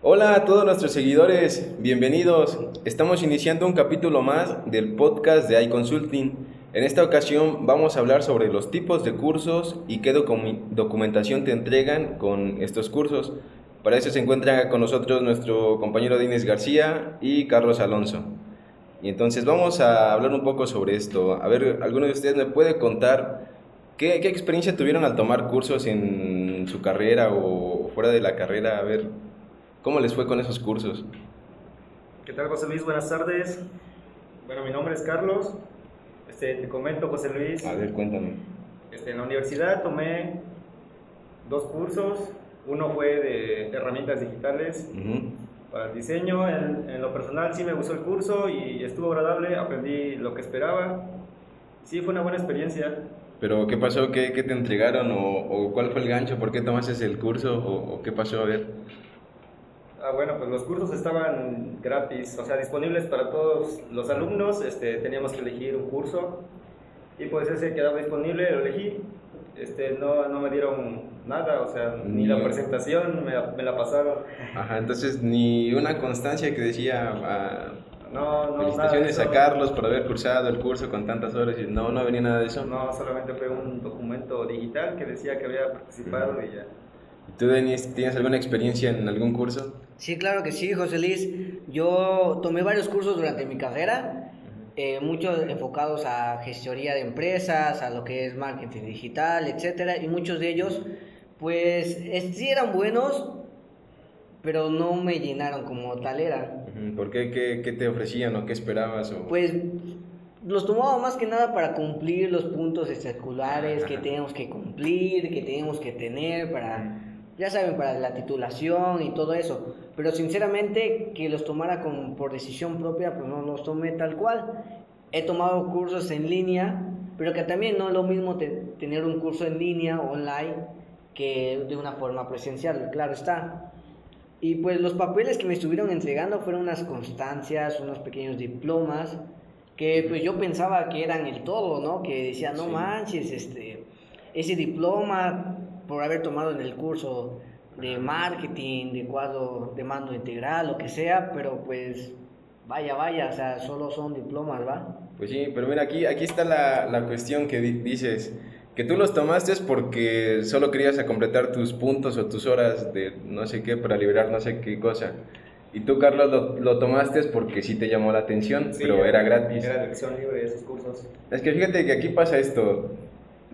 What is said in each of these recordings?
Hola a todos nuestros seguidores, bienvenidos. Estamos iniciando un capítulo más del podcast de iConsulting. En esta ocasión vamos a hablar sobre los tipos de cursos y qué documentación te entregan con estos cursos. Para eso se encuentra con nosotros nuestro compañero Dines García y Carlos Alonso. Y entonces vamos a hablar un poco sobre esto. A ver, ¿alguno de ustedes me puede contar qué, experiencia tuvieron al tomar cursos en su carrera o fuera de la carrera? A ver, ¿cómo les fue con esos cursos? ¿Qué tal, José Luis? Buenas tardes. Bueno, mi nombre es Carlos. Este, te comento, José Luis. A ver, cuéntame. Este, en la universidad tomé dos cursos. Uno fue de herramientas digitales para el diseño. En, lo personal sí me gustó el curso y estuvo agradable, aprendí lo que esperaba. Sí, fue una buena experiencia. ¿Pero qué pasó? ¿Qué, qué te entregaron? ¿O, cuál fue el gancho? ¿Por qué tomaste el curso? ¿O, qué pasó? A ver. Ah, bueno, pues los cursos estaban gratis, o sea, disponibles para todos los alumnos. Este, teníamos que elegir un curso y pues ese quedaba disponible, lo elegí este, no, no me dieron nada, o sea, ni, la presentación me, me, la pasaron. Ajá, entonces ni una constancia que decía, ah, no, no, felicitaciones a Carlos por haber cursado el curso con tantas horas, y no, no venía nada de eso. No, solamente fue un documento digital que decía que había participado y ya. ¿Tú, Denis, tienes alguna experiencia en algún curso? Sí, claro que sí, José Luis. Yo tomé varios cursos durante mi carrera eh, muchos enfocados a gestoría de empresas, a lo que es marketing digital, etcétera, y muchos de ellos, pues, sí eran buenos, pero no me llenaron como tal era. ¿Por qué? ¿Qué, te ofrecían o qué esperabas? O... Pues los tomaba más que nada para cumplir los puntos circulares que tenemos que cumplir, que tenemos que tener para ya saben, para la titulación y todo eso. Pero sinceramente que los tomara con, por decisión propia, pues no los tomé tal cual. He tomado cursos en línea, pero que también no es lo mismo tener un curso en línea, online, que de una forma presencial, claro está. Y pues los papeles que me estuvieron entregando fueron unas constancias, unos pequeños diplomas, que pues yo pensaba que eran el todo, ¿no? Que decía, no manches, este, ese diploma por haber tomado en el curso de marketing, de cuadro de mando integral, lo que sea, pero pues vaya, vaya, o sea, solo son diplomas, ¿va? Pues sí, pero mira, aquí, aquí está la, la cuestión que dices, que tú los tomaste es porque solo querías a completar tus puntos o tus horas de no sé qué para liberar no sé qué cosa. Y tú, Carlos, lo, lo tomaste porque sí te llamó la atención, pero era gratis. Era lección libre de esos cursos. Es que fíjate que aquí pasa esto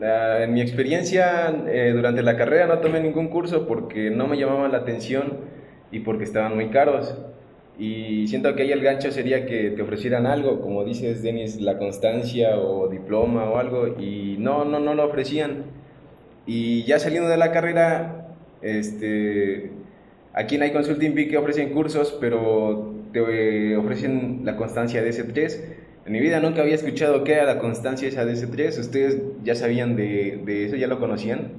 en mi experiencia eh, durante la carrera no tomé ningún curso porque no me llamaban la atención y porque estaban muy caros. Y siento que ahí el gancho sería que te ofrecieran algo, como dices, Denis, la constancia o diploma o algo, y no, no, no lo ofrecían. Y ya saliendo de la carrera, este, aquí en iConsulting vi que ofrecen cursos, pero te ofrecen la constancia de S3 en mi vida nunca había escuchado qué era la constancia esa de DS3. ¿Ustedes ya sabían de, de, eso? ¿Ya lo conocían?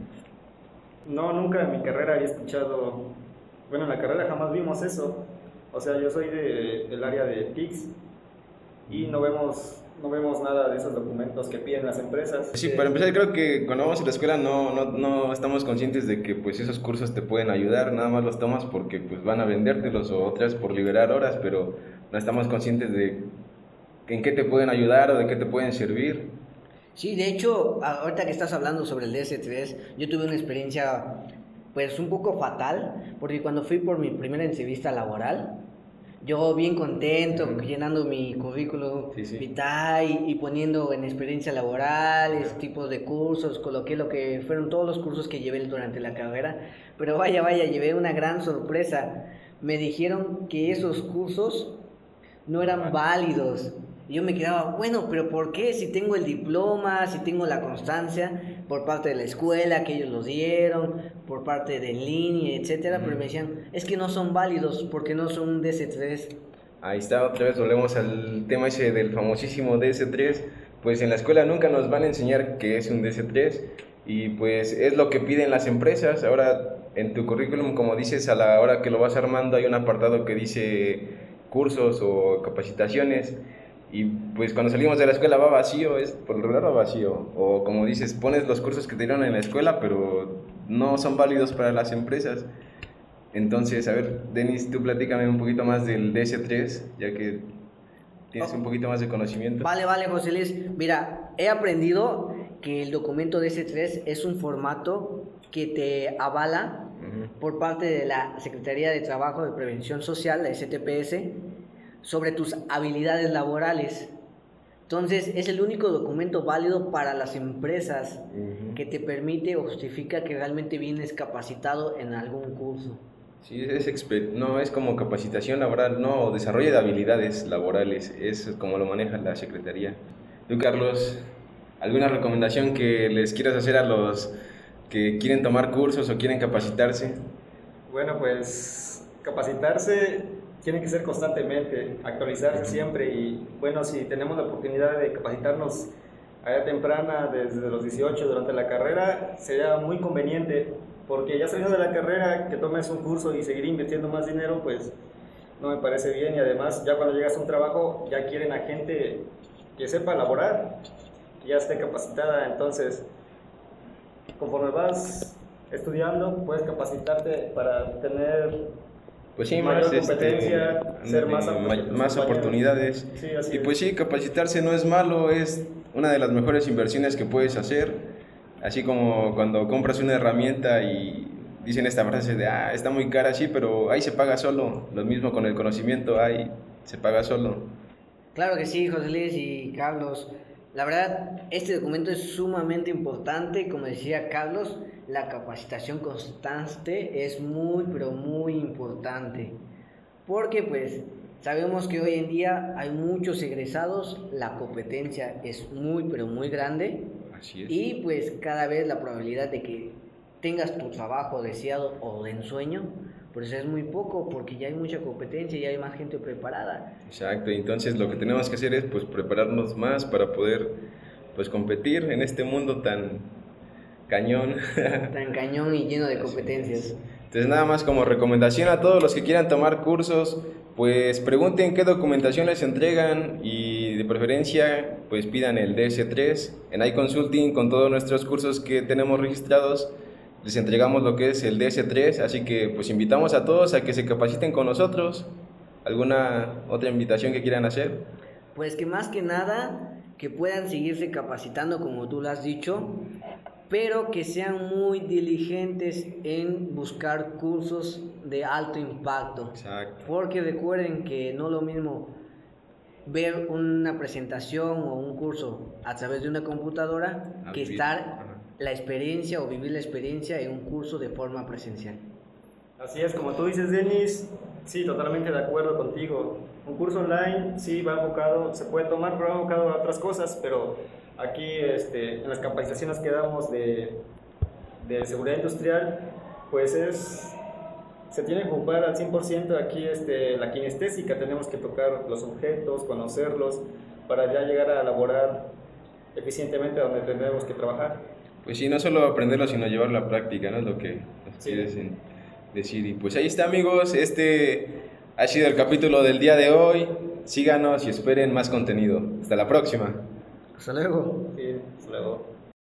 No, nunca en mi carrera había escuchado. Bueno, en la carrera jamás vimos eso. O sea, yo soy de, del área de TICS y no vemos, no vemos nada de esos documentos que piden las empresas. Sí, para empezar, creo que cuando vamos a la escuela no, no, no estamos conscientes de que pues, esos cursos te pueden ayudar. Nada más los tomas porque pues, van a vendértelos o otras por liberar horas, pero no estamos conscientes de en qué te pueden ayudar o de qué te pueden servir. Sí, de hecho, ahorita que estás hablando sobre el DS3, yo tuve una experiencia pues un poco fatal, porque cuando fui por mi primera entrevista laboral, yo bien contento, llenando mi currículum vital y, poniendo en experiencia laboral, ese tipo de cursos, coloqué lo que fueron todos los cursos que llevé durante la carrera, pero vaya, vaya, llevé una gran sorpresa. Me dijeron que esos cursos no eran válidos, yo me quedaba, bueno, pero ¿por qué? Si tengo el diploma, si tengo la constancia por parte de la escuela que ellos los dieron, por parte de línea, etcétera, pero me decían, es que no son válidos porque no son un DS3. Ahí está, otra vez volvemos al tema ese del famosísimo DS3. Pues en la escuela nunca nos van a enseñar qué es un DS3 y pues es lo que piden las empresas. Ahora en tu currículum, como dices, a la hora que lo vas armando hay un apartado que dice cursos o capacitaciones y pues cuando salimos de la escuela va vacío, es por lo raro vacío. O como dices, pones los cursos que te dieron en la escuela, pero no son válidos para las empresas. Entonces, a ver, Denis, tú platícame un poquito más del DS3, ya que tienes un poquito más de conocimiento. Vale, vale, José Luis. Mira, he aprendido que el documento DS3 es un formato que te avala por parte de la Secretaría de Trabajo de Prevención Social, la STPS, sobre tus habilidades laborales. Entonces, es el único documento válido para las empresas que te permite o justifica que realmente vienes capacitado en algún curso. Sí, es no es como capacitación laboral, no, desarrollo de habilidades laborales, es como lo maneja la Secretaría. Tú, Carlos, ¿alguna recomendación que les quieras hacer a los que quieren tomar cursos o quieren capacitarse? Bueno, pues capacitarse tiene que ser constantemente, actualizarse siempre y bueno, si tenemos la oportunidad de capacitarnos a edad temprana desde los 18 durante la carrera, sería muy conveniente porque ya saliendo de la carrera, que tomes un curso y seguir invirtiendo más dinero, pues no me parece bien. Y además, ya cuando llegas a un trabajo, ya quieren a gente que sepa elaborar, ya esté capacitada. Entonces, conforme vas estudiando, puedes capacitarte para tener pues sí, mayor más, este, competencia, ser más, más oportunidades. y pues sí, capacitarse no es malo, es una de las mejores inversiones que puedes hacer Así como cuando compras una herramienta y dicen esta frase de, ah, está muy cara, sí, pero ahí se paga solo. Lo mismo con el conocimiento, ahí se paga solo. Claro que sí, José Luis y Carlos. La verdad, este documento es sumamente importante. Como decía Carlos, la capacitación constante es muy, pero muy importante. Porque pues sabemos que hoy en día hay muchos egresados, la competencia es muy, pero muy grande y pues cada vez la probabilidad de que tengas tu trabajo deseado o de ensueño, pues es muy poco porque ya hay mucha competencia, y hay más gente preparada. Exacto, entonces lo que tenemos que hacer es pues prepararnos más para poder pues competir en este mundo tan cañón. Tan cañón y lleno de competencias. Entonces nada más como recomendación a todos los que quieran tomar cursos, pues pregunten qué documentación les entregan y de preferencia pues pidan el DS3. En iConsulting con todos nuestros cursos que tenemos registrados les entregamos lo que es el DS3, así que pues invitamos a todos a que se capaciten con nosotros. ¿Alguna otra invitación que quieran hacer? Pues que más que nada que puedan seguirse capacitando como tú lo has dicho pero que sean muy diligentes en buscar cursos de alto impacto. Porque recuerden que no lo mismo ver una presentación o un curso a través de una computadora que estar la experiencia o vivir la experiencia en un curso de forma presencial. Así es, como tú dices, Denis, sí, totalmente de acuerdo contigo. Un curso online, sí, va enfocado, se puede tomar, pero va enfocado a otras cosas, pero Aquí este, en las capacitaciones que damos de, de seguridad industrial, pues es, se tiene que ocupar al 100% aquí este, la kinestésica, tenemos que tocar los objetos, conocerlos, para ya llegar a elaborar eficientemente donde tenemos que trabajar. Pues sí, no solo aprenderlo, sino llevarlo a la práctica, ¿no? Es lo que nos decir. Y pues ahí está, amigos. Este ha sido el capítulo del día de hoy. Síganos y esperen más contenido. Hasta la próxima. Hasta luego.